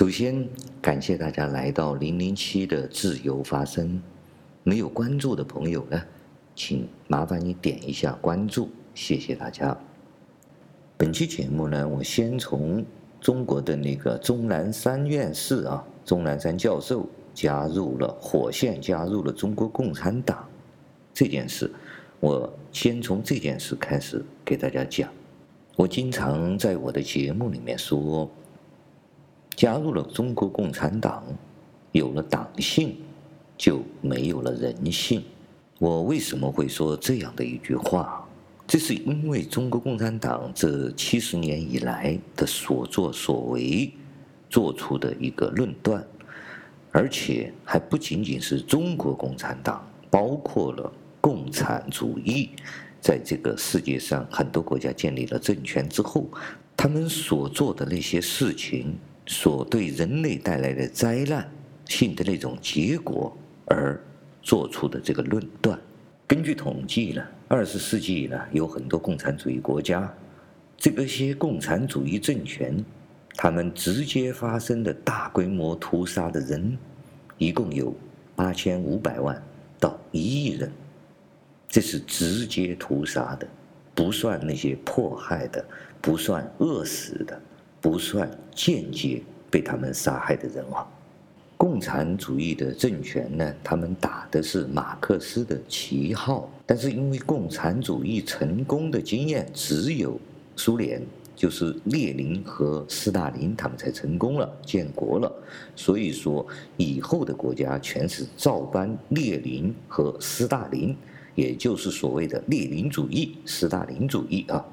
首先，感谢大家来到零零七的自由发声。没有关注的朋友呢，请麻烦你点一下关注，谢谢大家。本期节目呢，我先从中国的那个钟南山院士啊，钟南山教授加入了火线，加入了中国共产党这件事，我先从这件事开始给大家讲。我经常在我的节目里面说。加入了中国共产党，有了党性，就没有了人性。我为什么会说这样的一句话？这是因为中国共产党这七十年以来的所作所为做出的一个论断，而且还不仅仅是中国共产党，包括了共产主义，在这个世界上很多国家建立了政权之后，他们所做的那些事情。所对人类带来的灾难性的那种结果而做出的这个论断，根据统计呢，二十世纪呢有很多共产主义国家，这个些共产主义政权，他们直接发生的大规模屠杀的人，一共有八千五百万到一亿人，这是直接屠杀的，不算那些迫害的，不算饿死的。不算间接被他们杀害的人啊，共产主义的政权呢，他们打的是马克思的旗号，但是因为共产主义成功的经验只有苏联，就是列宁和斯大林他们才成功了建国了，所以说以后的国家全是照搬列宁和斯大林，也就是所谓的列宁主义、斯大林主义啊。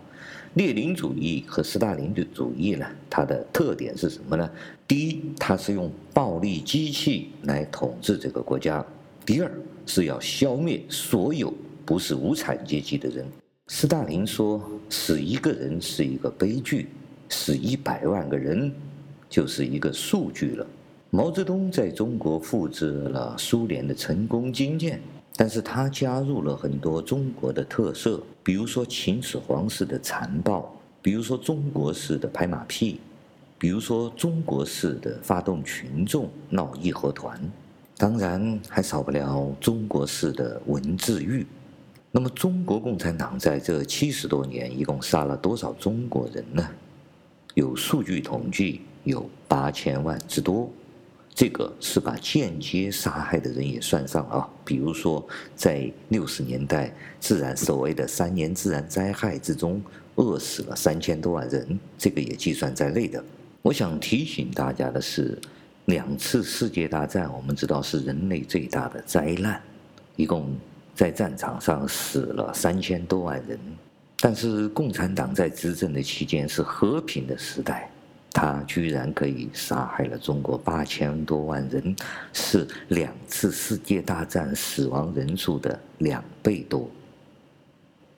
列宁主义和斯大林的主义呢，它的特点是什么呢？第一，它是用暴力机器来统治这个国家；第二，是要消灭所有不是无产阶级的人。斯大林说：“死一个人是一个悲剧，死一百万个人就是一个数据了。”毛泽东在中国复制了苏联的成功经验。但是他加入了很多中国的特色，比如说秦始皇式的残暴，比如说中国式的拍马屁，比如说中国式的发动群众闹义和团，当然还少不了中国式的文字狱。那么中国共产党在这七十多年一共杀了多少中国人呢？有数据统计，有八千万之多。这个是把间接杀害的人也算上啊，比如说在六十年代自然所谓的三年自然灾害之中饿死了三千多万人，这个也计算在内的。我想提醒大家的是，两次世界大战我们知道是人类最大的灾难，一共在战场上死了三千多万人，但是共产党在执政的期间是和平的时代。他居然可以杀害了中国八千多万人，是两次世界大战死亡人数的两倍多。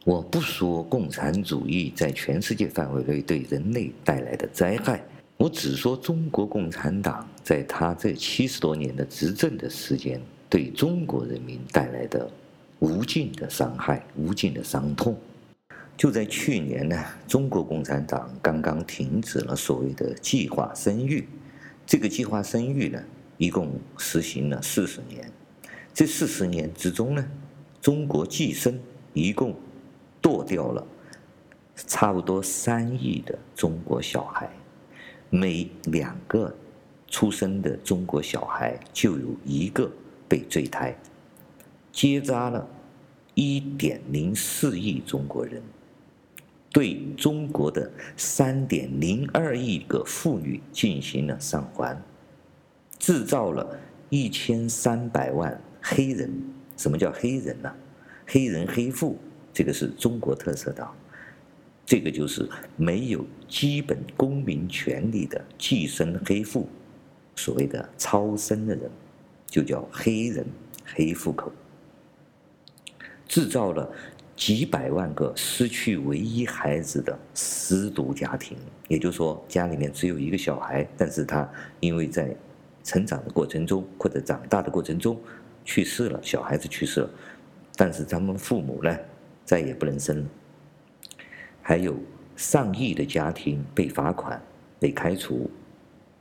我不说共产主义在全世界范围内对人类带来的灾害，我只说中国共产党在他这七十多年的执政的时间，对中国人民带来的无尽的伤害、无尽的伤痛。就在去年呢，中国共产党刚刚停止了所谓的计划生育。这个计划生育呢，一共实行了四十年。这四十年之中呢，中国计生一共堕掉了差不多三亿的中国小孩，每两个出生的中国小孩就有一个被坠胎，结扎了一点零四亿中国人。对中国的三点零二亿个妇女进行了上环，制造了一千三百万黑人。什么叫黑人呢？黑人黑妇，这个是中国特色的，这个就是没有基本公民权利的寄生黑妇，所谓的超生的人，就叫黑人黑户口，制造了。几百万个失去唯一孩子的失独家庭，也就是说，家里面只有一个小孩，但是他因为在成长的过程中或者长大的过程中去世了，小孩子去世了，但是他们父母呢，再也不能生了。还有上亿的家庭被罚款、被开除，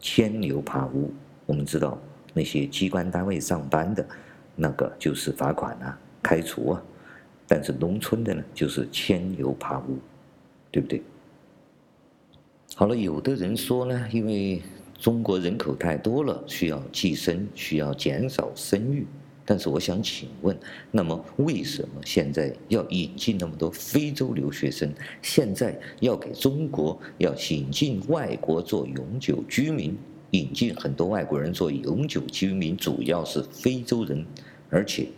牵牛爬屋。我们知道那些机关单位上班的，那个就是罚款啊、开除啊。但是农村的呢，就是牵牛爬屋，对不对？好了，有的人说呢，因为中国人口太多了，需要计生，需要减少生育。但是我想请问，那么为什么现在要引进那么多非洲留学生？现在要给中国要引进外国做永久居民，引进很多外国人做永久居民，主要是非洲人，而且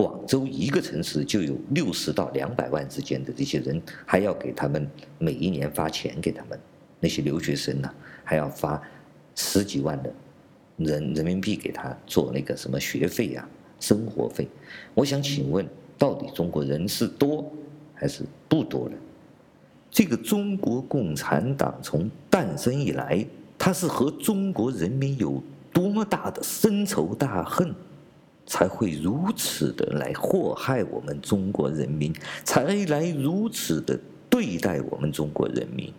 广州一个城市就有六十到两百万之间的这些人，还要给他们每一年发钱给他们那些留学生呢、还要发十几万的人人民币给他做那个什么学费呀、啊？生活费，我想请问，到底中国人是多还是不多呢？这个中国共产党从诞生以来，他是和中国人民有多么大的深仇大恨，才会如此的来祸害我们中国人民，才来如此的对待我们中国人民？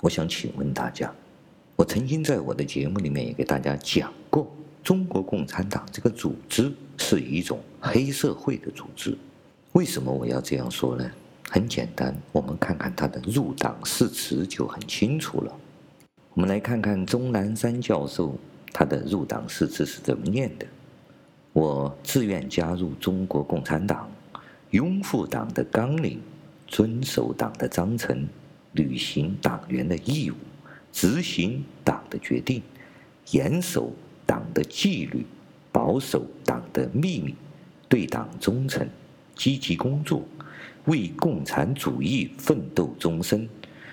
我想请问大家，我曾经在我的节目里面也给大家讲过。中国共产党这个组织是一种黑社会的组织，为什么我要这样说呢？很简单，我们看看他的入党誓词就很清楚了。我们来看看钟南山教授他的入党誓词是怎么念的：我自愿加入中国共产党，拥护党的纲领，遵守党的章程，履行党员的义务，执行党的决定，严守。党的纪律，保守党的秘密，对党忠诚，积极工作，为共产主义奋斗终身，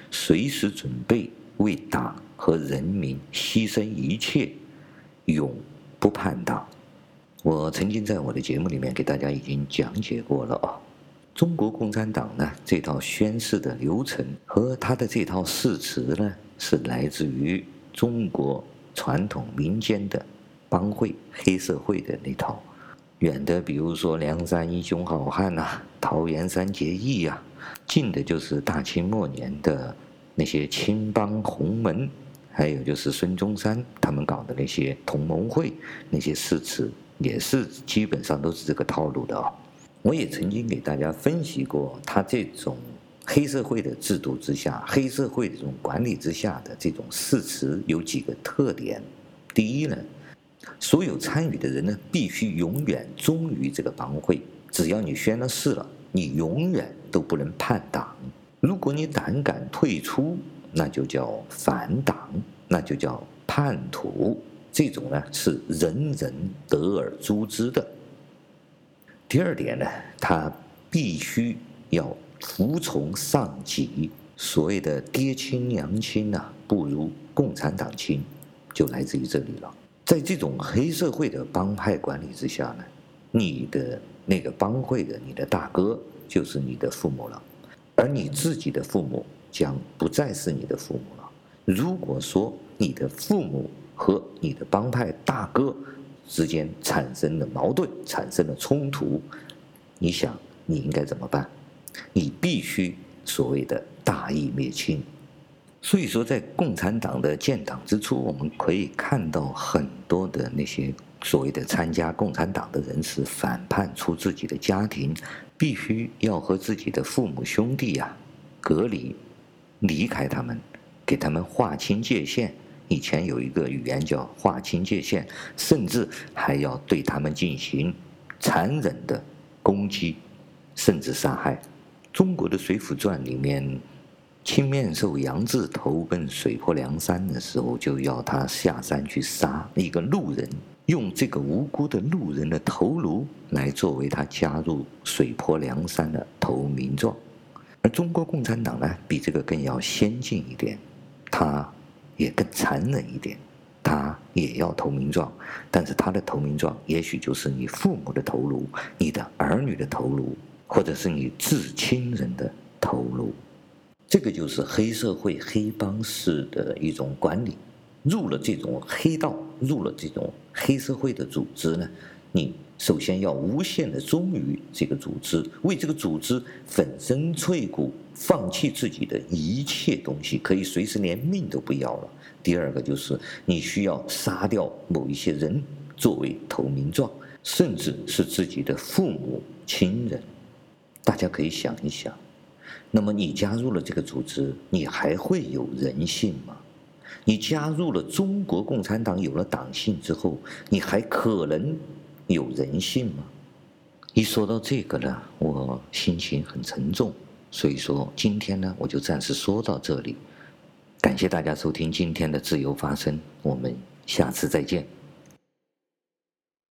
随时准备为党和人民牺牲一切，永不叛党。我曾经在我的节目里面给大家已经讲解过了啊。中国共产党呢，这套宣誓的流程和他的这套誓词呢，是来自于中国。传统民间的帮会、黑社会的那套，远的比如说梁山英雄好汉呐、桃园三结义呀、近的就是大清末年的那些青帮洪门，还有就是孙中山他们搞的那些同盟会，那些誓词也是基本上都是这个套路的啊、哦。我也曾经给大家分析过，他这种。黑社会的制度之下，黑社会这种管理之下的这种誓词有几个特点。第一呢，所有参与的人呢，必须永远忠于这个帮会。只要你宣了誓了，你永远都不能叛党。如果你胆敢退出，那就叫反党，那就叫叛徒。这种呢，是人人得而诛之的。第二点呢，他必须要。服从上级，所谓的爹亲娘亲呐、不如共产党亲，就来自于这里了。在这种黑社会的帮派管理之下呢，你的那个帮会的你的大哥就是你的父母了，而你自己的父母将不再是你的父母了。如果说你的父母和你的帮派大哥之间产生了矛盾，产生了冲突，你想你应该怎么办？你必须所谓的大义灭亲，所以说在共产党的建党之初，我们可以看到很多的那些所谓的参加共产党的人是反叛出自己的家庭，必须要和自己的父母兄弟呀、啊、隔离，离开他们，给他们划清界限。以前有一个语言叫划清界限，甚至还要对他们进行残忍的攻击，甚至杀害。中国的《水浒传》里面，青面兽杨志投奔水泊梁山的时候，就要他下山去杀一个路人，用这个无辜的路人的头颅来作为他加入水泊梁山的投名状。而中国共产党呢，比这个更要先进一点，他也更残忍一点，他也要投名状，但是他的投名状也许就是你父母的头颅，你的儿女的头颅。或者是你至亲人的头颅，这个就是黑社会、黑帮式的一种管理。入了这种黑道，入了这种黑社会的组织呢，你首先要无限的忠于这个组织，为这个组织粉身碎骨，放弃自己的一切东西，可以随时连命都不要了。第二个就是你需要杀掉某一些人作为投名状，甚至是自己的父母亲人。大家可以想一想，那么你加入了这个组织，你还会有人性吗？你加入了中国共产党，有了党性之后，你还可能有人性吗？一说到这个呢，我心情很沉重，所以说今天呢，我就暂时说到这里。感谢大家收听今天的自由发声，我们下次再见。